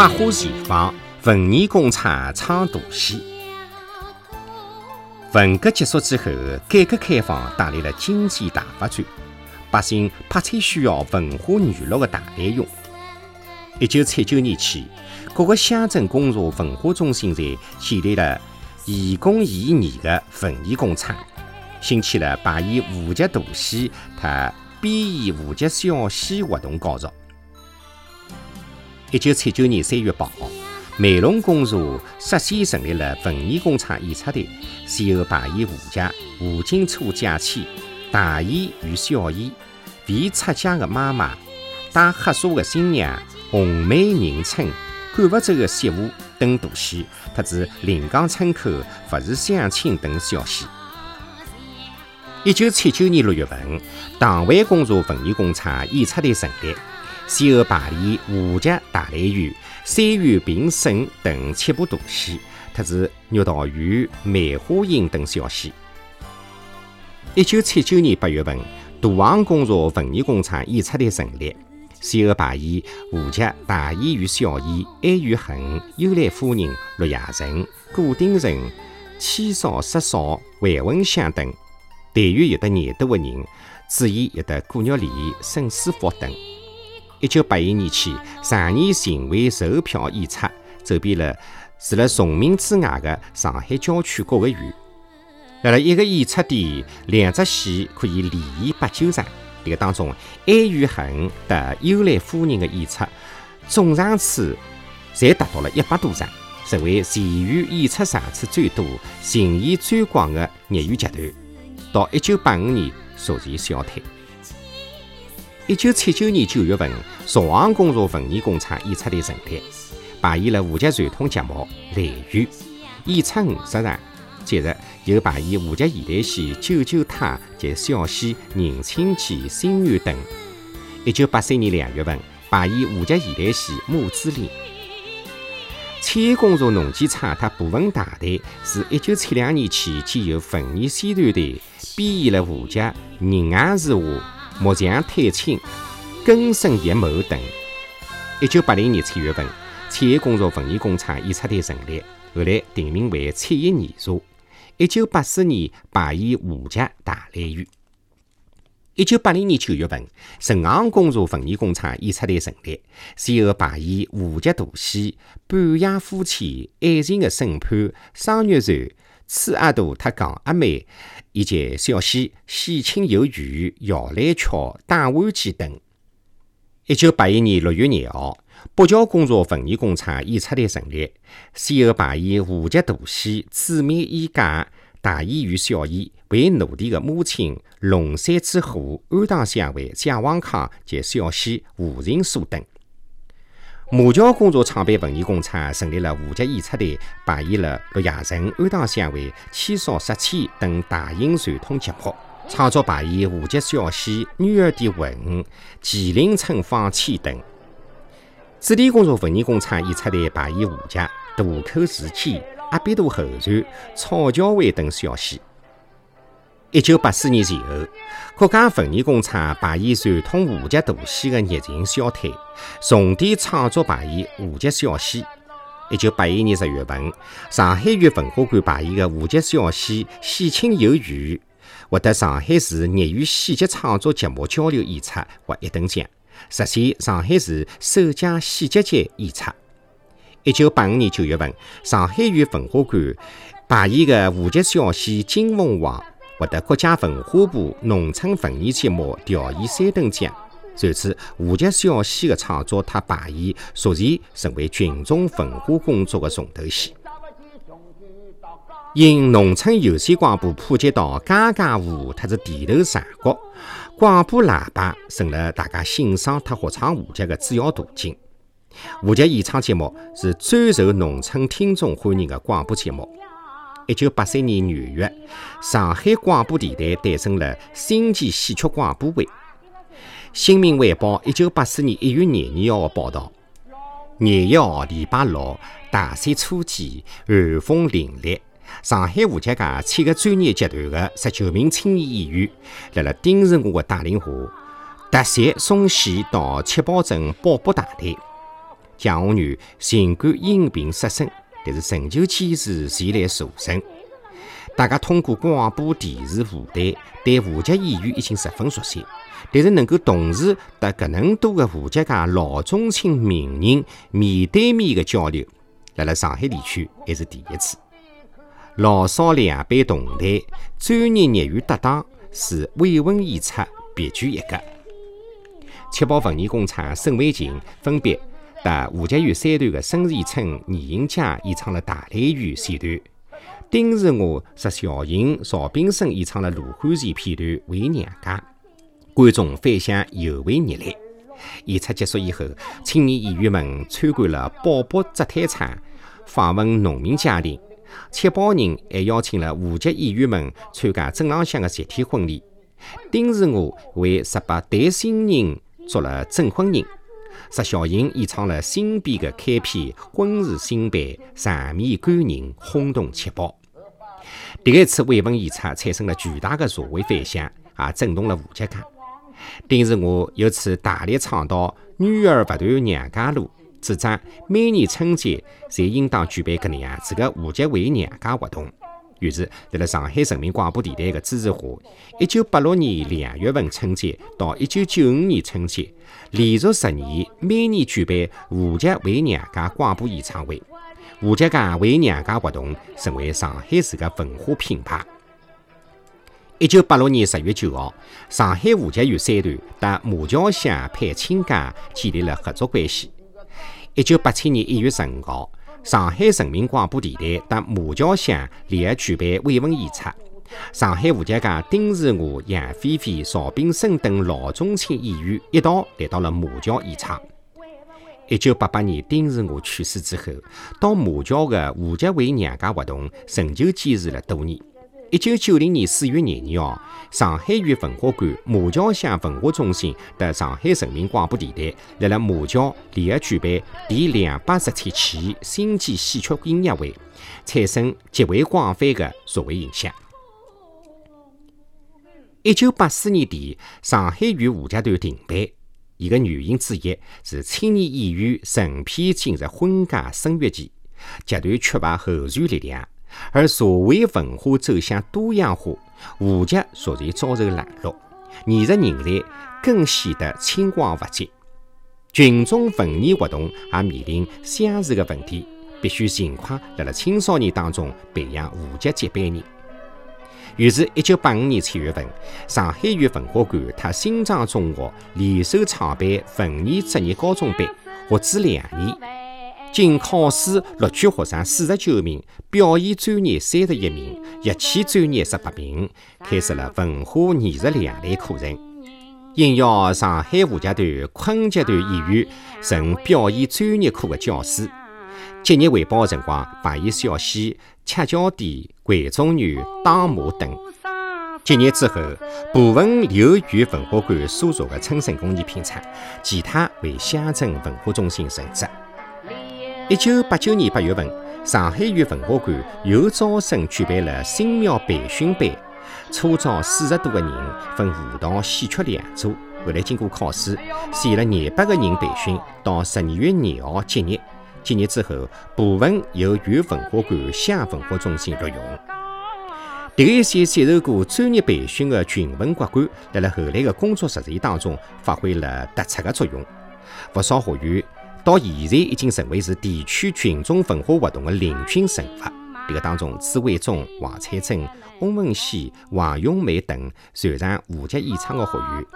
百花齐放，文艺工厂唱大戏。文革结束之后，改革开放带来了经济大发展，百姓迫切需要文化娱乐的大内容。一九七九年起，各个乡镇工厦文化中心在建立了以工艺艺的文艺工厂，兴起了排演户籍大戏和编演户籍小戏活动高潮。一九七九年三月八号，梅陇公社率先成立了文艺工厂演出队，先后排演胡家、吴金初假期、大姨与小姨、为出嫁的妈妈、带黑纱的新娘、红梅迎春、赶不走的媳妇等大戏，特指临江村口不是相亲等小戏。一九七九年六月份，唐湾工廈文艺工厂演出队成立。先后排练《胡籍大雷雨》《三院平生》等七部大戏，特指《玉道园》《梅花引》等小戏。一九七九年八月份，大王工廈文艺工厂演出队成立，先后排演《胡籍大演与小演》《哀与恨》《幽兰夫人》《陆夜城》《古丁城》《七少十少》《还魂香》等，队员有的廿多个人，主演有的顾玉莲、沈思福等。一九八一年起，常年巡回售票演出，走遍了除了崇明之外的上海郊区各个县。辣辣一个演出点，两只戏可以连演八九场。这个当中，《爱与恨》和《幽兰夫人》的演出总场次侪达到了一百多场，成为全县演出场次最多、巡演最广的业余集团。到一九八五年，逐渐消退。一九七九年九月份，朝阳工廈文艺工厂演出队成立，排演了户籍传统节目《雷雨》，演出五十场。接着又排演户籍现代戏《九九太》及小戏《迎亲记》《心愿》等。一九八三年两月份，排演户籍现代戏《母子恋》。产业工廈农机厂和部分大队自一九七两年起兼有文艺宣传队，编演了户籍《仁爱词话》。木匠探亲、根生叶茂等。一九八零年七月份，产业工作文艺工厂演出队成立，后来定名为产业艺术。一九八四年排演《胡家大雷雨》。一九八零年九月份，城行工作文艺工厂演出队成立，先后排演《胡家大戏》《半夜夫妻》《爱情的审判》《双月船》《崔阿杜和戆阿妹》。以及小戏《喜庆有余》《摇篮桥》《打碗机》等。一九八一年六月廿号，北桥工作文艺工厂演出队成立，先后排演户籍大戏《姊妹衣嫁》《大姨与小姨》《为奴隶的母亲》《龙山之虎》《安堂相会》《蒋王康》及小戏《胡人书》等。马桥工作创办文艺工厂成立了户籍演出队，排演了《陆亚城》《安堂相会》《七嫂杀妻》等大型传统节目，创作排演户籍小戏《女儿的吻》《麒麟村放妻》等。子弟工作文艺工厂演出队排演户籍《渡口事件》《阿比多后传》《草桥会》等小戏。一九八四年前后，国家文艺工厂排演传统户籍大戏的热情消退，重点创作排演户籍小戏。一九八一年十月份，上海县文化馆排演的户籍小戏《喜庆有余》获得上海市业余戏剧创作节目交流演出获一等奖，实现上海市首届戏剧节演出。一九八五年九月份，上海县文化馆排演的户籍小戏《金凤凰》。获得国家文化部农村文艺节目调研三等奖。随此，户籍小戏的创作和排演逐渐成为群众文化工作的重头戏。因农村有线广播普及到家家户户，特是地头上国，广播喇叭成了大家欣赏和学唱户籍的主要途径。户籍演唱节目是最受农村听众欢迎的广播节目。一九八三年元月，上海广播电台诞生了新奇戏曲广播会。《新民晚报》一九八四年一月廿二号报道：廿一号礼拜六，大山初见，寒风凛冽。上海户籍界七个专业集团的十九名青年演员，辣辣丁氏我的带领下，特设送戏到七宝镇宝卜大队。蒋红女尽管因病失声，但是仍旧坚持前来助阵。大家通过广播电视舞台，对武侠演员已经十分熟悉。但是能够同时和搿能多个武侠界老中青名人面对面的交流，辣辣上海地区还是第一次。老少两辈同台，专业业余搭档是慰问演出，别具一格。七宝文艺工厂沈伟琴分别搭武家园三段的孙前春、倪银佳演唱了大雷雨线段，丁日华、石小莹、邵炳生演唱了卢汉前片段《回娘家》。观众反响尤为热烈。演出结束以后，青年演员们参观了宝宝扎胎厂，访问农民家庭。七宝人还邀请了户籍演员们参加镇浪向的集体婚礼。丁世华为十八对新人做了证婚人。石小琴演唱了新编的开篇《婚事新办》，场面感人，轰动七宝。第一次慰问演出产生了巨大的社会反响，也震动了户籍界。丁世华由此大力倡导“女儿不断娘家路”，主张每年春节侪应当举办搿能样子的户籍回娘家活动。于是，在了上海人民广播电台的支持下，一九八六年两月份春节到一九九五年春节，连续十年每年举办户籍回娘家广播演唱会，户籍界回娘家活动成为上海市的文化品牌。一九八六年十月九号，上海吴家园三团和马桥乡配亲家建立了合作关系。一九八七年一月十五号，上海人民广播电台和马桥乡联合举办慰问演出。上海吴家丁世武、杨飞飞、邵炳生等老中青演员一道来到了马桥演出。一九八八年丁世武去世之后，到马桥的吴家回娘家活动仍旧坚持了多年。一九九零年四月廿二号，上海县文化馆、马桥乡文化中心和上海人民广播电台辣辣马桥联合举办第两百十七期新季戏曲音乐会，产生极为广泛的社会影响。一九八四年底，上海豫胡家团停办，一个原因之一是青年演员成批进入婚嫁生育期，集团缺乏后续力量。而社会文化走向多样化，户籍逐渐遭受冷落，艺术人才更显得青黄不接。群众文艺活动也面临相似的问题，必须尽快辣辣青少年当中培养户籍接班人。于是，一九八五年七月份，上海豫文化馆和新庄中学联手创办文艺职业高中班，学制两年。经考试录取学生四十九名，表演专业三十一名，乐器专业十八名，开设了文化艺术两类课程。应邀上海胡家团、昆剧团演员任表演专业课的教师。结业汇报的辰光，扮演小戏、切脚底、观众女、打马等。结业之后，部分留于文化馆所属的春申工艺品厂，其他为乡镇文化中心任职。一九八九年八月份，上海豫文化馆又招生举办了新苗培训班，初招四十多个人，分舞蹈、戏曲两组。后来经过考试，选了廿八个人培训，到十二月廿号结业。结业之后，部分由豫文化馆乡文化中心录用。迭一些接受过专业培训的群文骨干，辣辣后来的工作实践当中发挥了突出的作用。不少学员。到现在已经成为是地区群众文化活动的领军人物。这个当中，朱伟忠、王彩珍、翁文熙、王咏梅等擅长胡籍演唱的学员，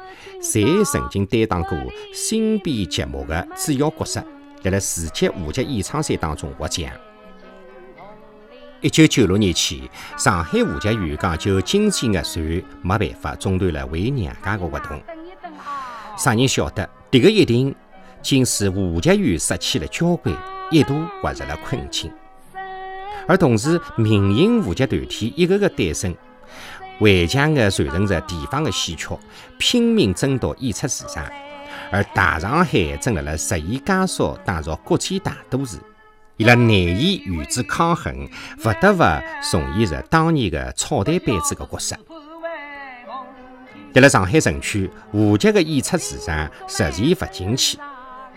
侪曾经担当过新编节目的主要角色，在了世界胡籍演唱赛当中获奖。一九九六年起，上海胡籍园讲究经济压算，没办法中断了回娘家的活动。啥人晓得，这个一定。竟使吴家园失去了交关，一度陷入了困境。而同时，民营武籍团体一个个诞生，顽强地传承着地方的戏曲，拼命争夺演出市场。而大上海正辣辣日益加速打造国际大都市，伊拉难以与之抗衡，不得不重演着当年的草台班子的角色。在了上海城区，武籍的演出市场日渐不景气。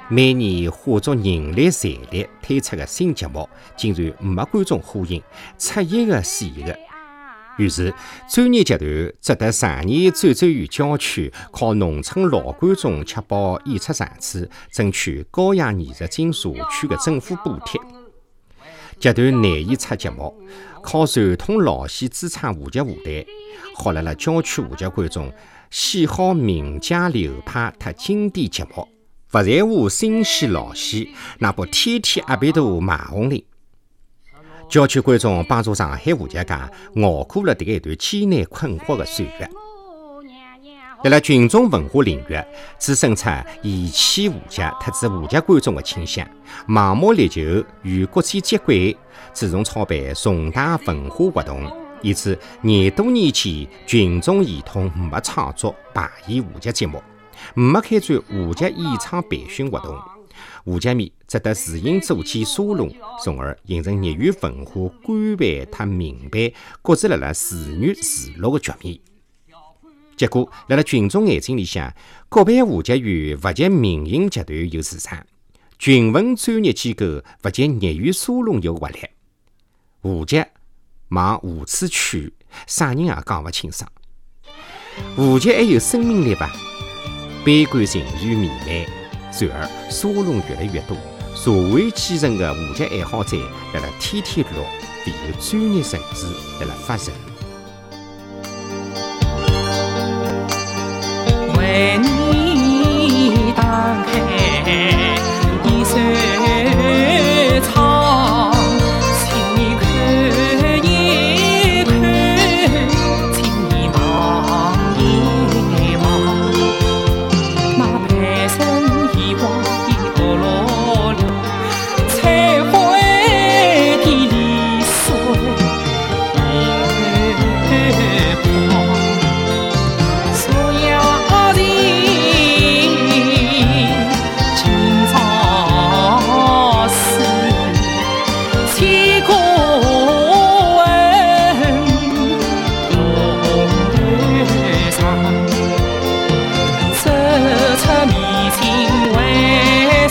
每年化作人力财力推出的新节目，竟然没观众欢迎，出一个是一个。于是，专业集团只得常年辗转于郊区，靠农村老观众吃饱演出场次，争取高雅艺术进社区的政府补贴。集团难以出节目，靠传统老戏支撑话剧舞台，好了了郊区话剧观众喜好名家流派特经典节目。不在乎新戏老戏，那不天天阿鼻头马红绫。郊区观众帮助上海话剧界熬过了迭个一段艰难困惑的岁月。辣辣群众文化领域，滋生出遗弃话剧特指话剧观众的倾向，盲目力求与国际接轨，注重操办重大文化活动，以致廿多年前群众系统没创作排演话剧节目。没开展话剧演唱培训活动，话剧迷只得自行组建沙龙，从而形成业余文化官办特民办，各自辣辣自娱自乐的局面。结果，辣辣群众眼睛里向，各办话剧院勿及民营集团有市场，群文专业机构勿及业余沙龙有活力。话剧往何处去？啥人也讲不清爽。话剧还有生命力伐？悲观情绪弥漫，然而沙龙越来越多，社会基层的话剧爱好者辣辣天天录，唯有专业人士辣辣发声。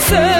say